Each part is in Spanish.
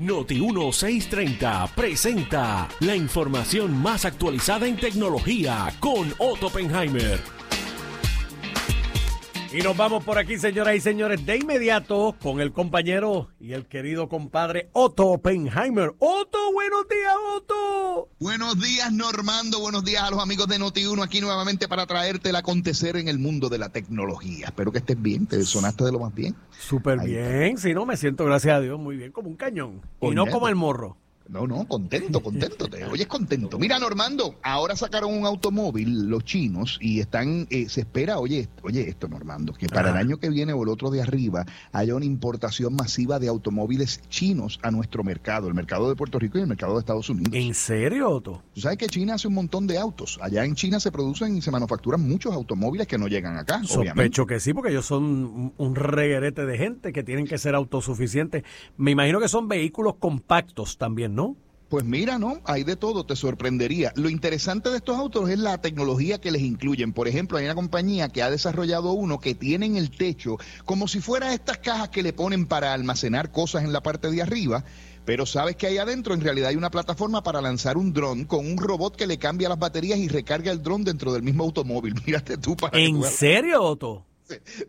Noti 1630 presenta la información más actualizada en tecnología con Otto Oppenheimer. Y nos vamos por aquí, señoras y señores, de inmediato con el compañero y el querido compadre Otto Oppenheimer. Otto, buenos días, Otto. Buenos días, Normando. Buenos días a los amigos de Noti1 aquí nuevamente para traerte el acontecer en el mundo de la tecnología. Espero que estés bien, te sonaste de lo más bien. Súper bien, si no, me siento, gracias a Dios, muy bien, como un cañón. y no como el morro. No, no, contento, contento. Te oyes contento. Mira, Normando, ahora sacaron un automóvil los chinos y están, eh, se espera, oye, oye esto, Normando, que para el año que viene o el otro de arriba haya una importación masiva de automóviles chinos a nuestro mercado, el mercado de Puerto Rico y el mercado de Estados Unidos. ¿En serio, Otto? Tú sabes que China hace un montón de autos. Allá en China se producen y se manufacturan muchos automóviles que no llegan acá. Sospecho que sí, porque ellos son un reguerete de gente que tienen que ser autosuficientes. Me imagino que son vehículos compactos también, ¿no? Pues mira, ¿no? Hay de todo, te sorprendería. Lo interesante de estos autos es la tecnología que les incluyen. Por ejemplo, hay una compañía que ha desarrollado uno que tiene en el techo como si fuera estas cajas que le ponen para almacenar cosas en la parte de arriba. Pero sabes que ahí adentro en realidad hay una plataforma para lanzar un dron con un robot que le cambia las baterías y recarga el dron dentro del mismo automóvil. Mírate tú para ¿En serio, Otto?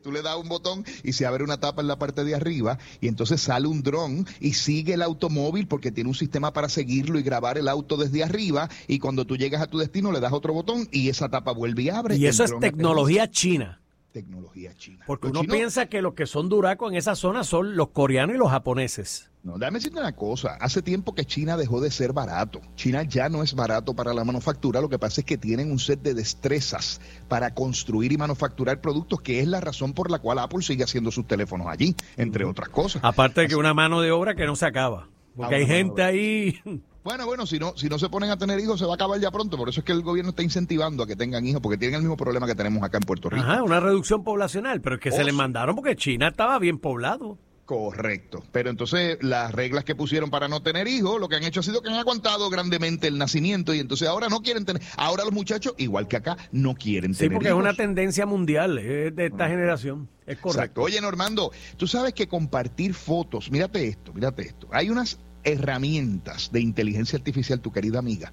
Tú le das un botón y se abre una tapa en la parte de arriba y entonces sale un dron y sigue el automóvil porque tiene un sistema para seguirlo y grabar el auto desde arriba y cuando tú llegas a tu destino le das otro botón y esa tapa vuelve y abre. Y eso es tecnología china tecnología china. Porque uno piensa que los que son duracos en esa zona son los coreanos y los japoneses. No, déjame decirte una cosa. Hace tiempo que China dejó de ser barato. China ya no es barato para la manufactura. Lo que pasa es que tienen un set de destrezas para construir y manufacturar productos, que es la razón por la cual Apple sigue haciendo sus teléfonos allí, entre otras cosas. Aparte de que una mano de obra que no se acaba. Porque ah, hay gente ahí bueno, bueno, si no, si no se ponen a tener hijos, se va a acabar ya pronto. Por eso es que el gobierno está incentivando a que tengan hijos, porque tienen el mismo problema que tenemos acá en Puerto Rico. Ajá, una reducción poblacional, pero es que se les mandaron porque China estaba bien poblado. Correcto. Pero entonces las reglas que pusieron para no tener hijos, lo que han hecho ha sido que han aguantado grandemente el nacimiento y entonces ahora no quieren tener. Ahora los muchachos, igual que acá, no quieren tener hijos. Sí, porque es una tendencia mundial de esta generación. Es correcto. Exacto. Oye, Normando, tú sabes que compartir fotos, mírate esto, mírate esto. Hay unas herramientas de inteligencia artificial, tu querida amiga,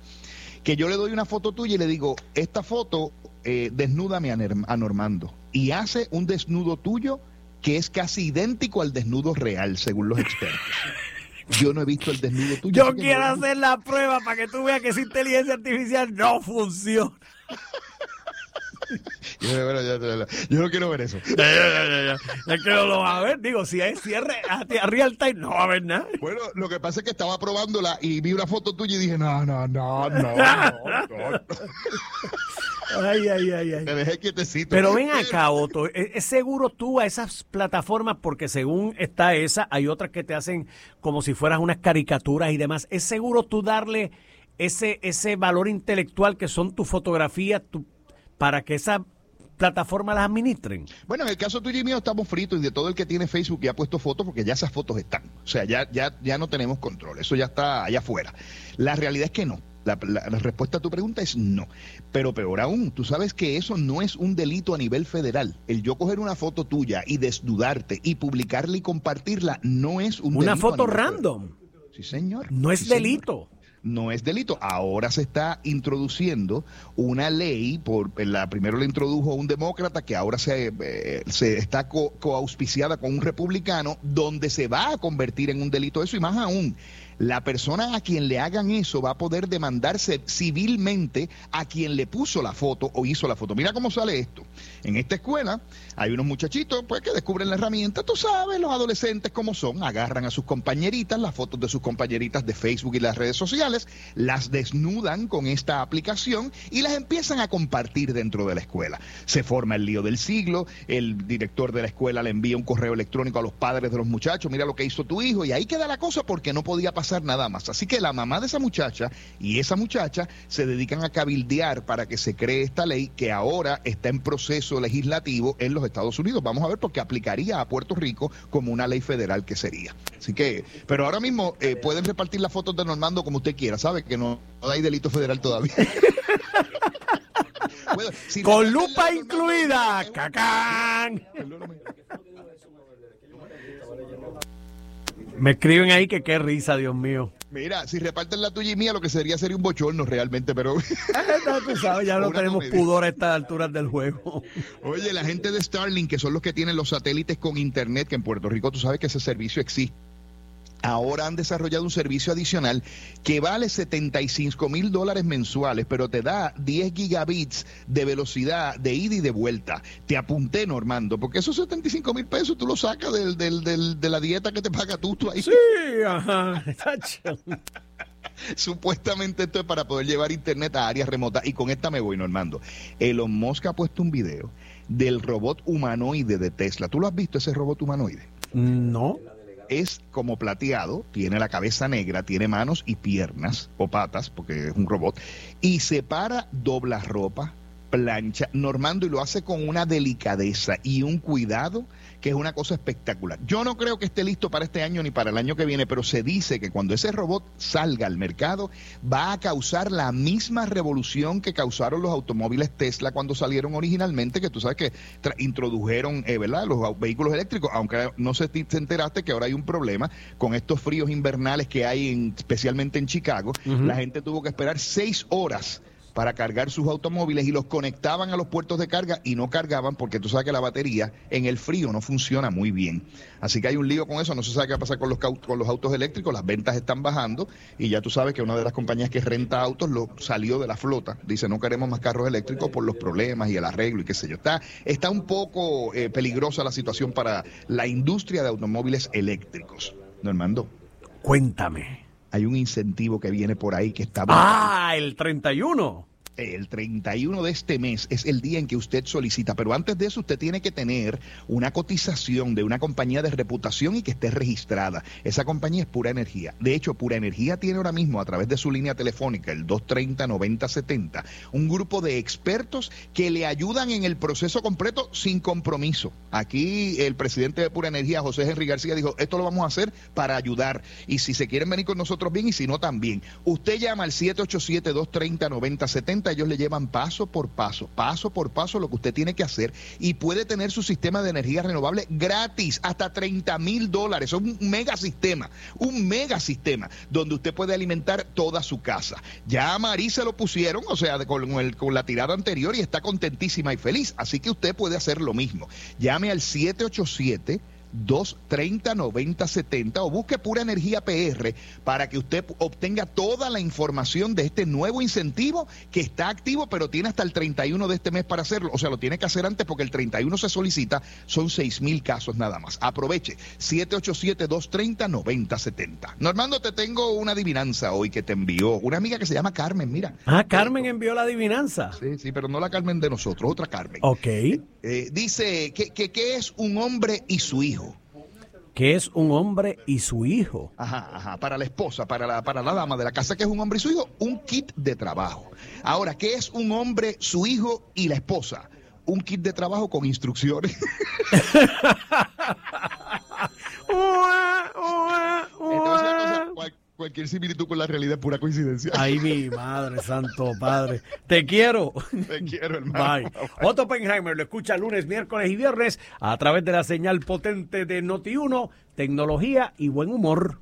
que yo le doy una foto tuya y le digo, esta foto eh, desnúdame a, Normando. Y hace un desnudo tuyo que es casi idéntico al desnudo real, según los expertos. Yo no he visto el desnudo tuyo. Yo quiero hacer la prueba para que tú veas que esa inteligencia artificial no funciona. yo, no quiero ver eso. Ya, ya, ya, es que no lo va a ver. Digo, si es cierre a, real time, no va a ver nada. Bueno, lo que pasa es que estaba probándola y vi una foto tuya y dije, no, no, no, no, no. Ay, ay, ay, ay. Me dejé quietecito. Pero ven acá, Otto. ¿Es, seguro tú a esas plataformas? Porque según está esa, hay otras que te hacen como si fueras unas caricaturas y demás. ¿Es seguro tú darle ese, ese valor intelectual que son tus fotografías, tu para que esa plataforma las administren? Bueno, en el caso tuyo y mío estamos fritos y de todo el que tiene Facebook y ha puesto fotos porque ya esas fotos están. O sea, ya, ya, ya no tenemos control, eso ya está allá afuera. La realidad es que no. La, la, respuesta a tu pregunta es no. Pero peor aún, tú sabes que eso no es un delito a nivel federal. El yo coger una foto tuya y desnudarte y publicarla y compartirla no es un una delito. Una foto random. Sí, señor. No es delito no es delito. Ahora se está introduciendo una ley, por la primero la introdujo un demócrata que ahora se, eh, se está coauspiciada con un republicano, donde se va a convertir en un delito eso y más aún la persona a quien le hagan eso va a poder demandarse civilmente a quien le puso la foto o hizo la foto. Mira cómo sale esto. En esta escuela hay unos muchachitos pues que descubren la herramienta, tú sabes, los adolescentes como son, agarran a sus compañeritas, las fotos de sus compañeritas de Facebook y las redes sociales, las desnudan con esta aplicación y las empiezan a compartir dentro de la escuela. Se forma el lío del siglo, el director de la escuela le envía un correo electrónico a los padres de los muchachos, mira lo que hizo tu hijo y ahí queda la cosa porque no podía pasar nada más. Así que la mamá de esa muchacha y esa muchacha se dedican a cabildear para que se cree esta ley que ahora está en proceso legislativo en los Estados Unidos. Vamos a ver porque aplicaría a Puerto Rico como una ley federal que sería. Así que, pero ahora mismo eh, pueden repartir las fotos de Normando como usted quiera, ¿sabe? Que no, hay delito federal todavía. Con lupa incluida, cacán. Me escriben ahí que qué risa, Dios mío. Mira, si reparten la tuya y mía, lo que sería sería un bochorno realmente, pero... no, tú sabes, ya no tenemos pudor a estas alturas del juego. Oye, la gente de Starlink, que son los que tienen los satélites con internet, que en Puerto Rico tú sabes que ese servicio existe ahora han desarrollado un servicio adicional que vale 75 mil dólares mensuales, pero te da 10 gigabits de velocidad de ida y de vuelta. Te apunté, Normando, porque esos 75 mil pesos tú los sacas del, del, de la dieta que te paga tú, tú ahí. Sí, ajá. Supuestamente esto es para poder llevar internet a áreas remotas. Y con esta me voy, Normando. Elon Musk ha puesto un video del robot humanoide de Tesla. ¿Tú lo has visto, ese robot humanoide? No es como plateado, tiene la cabeza negra, tiene manos y piernas o patas, porque es un robot, y se para, dobla ropa, plancha, normando y lo hace con una delicadeza y un cuidado que es una cosa espectacular. Yo no creo que esté listo para este año ni para el año que viene, pero se dice que cuando ese robot salga al mercado va a causar la misma revolución que causaron los automóviles Tesla cuando salieron originalmente, que tú sabes que introdujeron, eh, ¿verdad?, los vehículos eléctricos, aunque no se te enteraste que ahora hay un problema con estos fríos invernales que hay en, especialmente en Chicago. La gente tuvo que esperar seis horas para cargar sus automóviles y los conectaban a los puertos de carga y no cargaban porque tú sabes que la batería en el frío no funciona muy bien. Así que hay un lío con eso, no se sabe qué va a pasar con los, con los autos eléctricos, las ventas están bajando y ya tú sabes que una de las compañías que renta autos lo salió de la flota, dice no queremos más carros eléctricos por los problemas y el arreglo y qué sé yo. Está, está un poco eh, peligrosa la situación para la industria de automóviles eléctricos. Normando. Cuéntame hay un incentivo que viene por ahí que está... Ah, el 31 el 31 de este mes es el día en que usted solicita, pero antes de eso usted tiene que tener una cotización de una compañía de reputación y que esté registrada. Esa compañía es Pura Energía. De hecho, Pura Energía tiene ahora mismo a través de su línea telefónica, el 230-9070, un grupo de expertos que le ayudan en el proceso completo sin compromiso. Aquí el presidente de Pura Energía, José Henry García, dijo, esto lo vamos a hacer para ayudar. Y si se quieren venir con nosotros bien y si no también. Usted llama al 787-230-9070 ellos le llevan paso por paso, paso por paso lo que usted tiene que hacer y puede tener su sistema de energía renovable gratis, hasta 30 mil dólares. Es un mega sistema, un mega sistema donde usted puede alimentar toda su casa. Ya a Marí se lo pusieron, o sea, con, el, con la tirada anterior y está contentísima y feliz. Así que usted puede hacer lo mismo. Llame al 787 230 9070 o busque Pura Energía PR para que usted obtenga toda la información de este nuevo incentivo que está activo, pero tiene hasta el 31 de este mes para hacerlo. O sea, lo tiene que hacer antes porque el 31 se solicita, son 6 mil casos nada más. Aproveche, 787-230-9070. Normando, te tengo una adivinanza hoy que te envió una amiga que se llama Carmen, mira. Ah, Carmen envió la adivinanza. Sí, sí, pero no la Carmen de nosotros, otra Carmen. Ok. Eh, dice que, que, que es un hombre y su hijo que es un hombre y su hijo. Ajá, ajá, para la esposa, para la, para la dama de la casa, que es un hombre y su hijo, un kit de trabajo. Ahora, ¿qué es un hombre, su hijo y la esposa? Un kit de trabajo con instrucciones. cualquier similitud con la realidad es pura coincidencia. Ay, mi madre, santo padre. Te quiero. Te quiero, hermano. Bye. Otto Oppenheimer lo escucha lunes, miércoles y viernes a través de la señal potente de Noti1, tecnología y buen humor.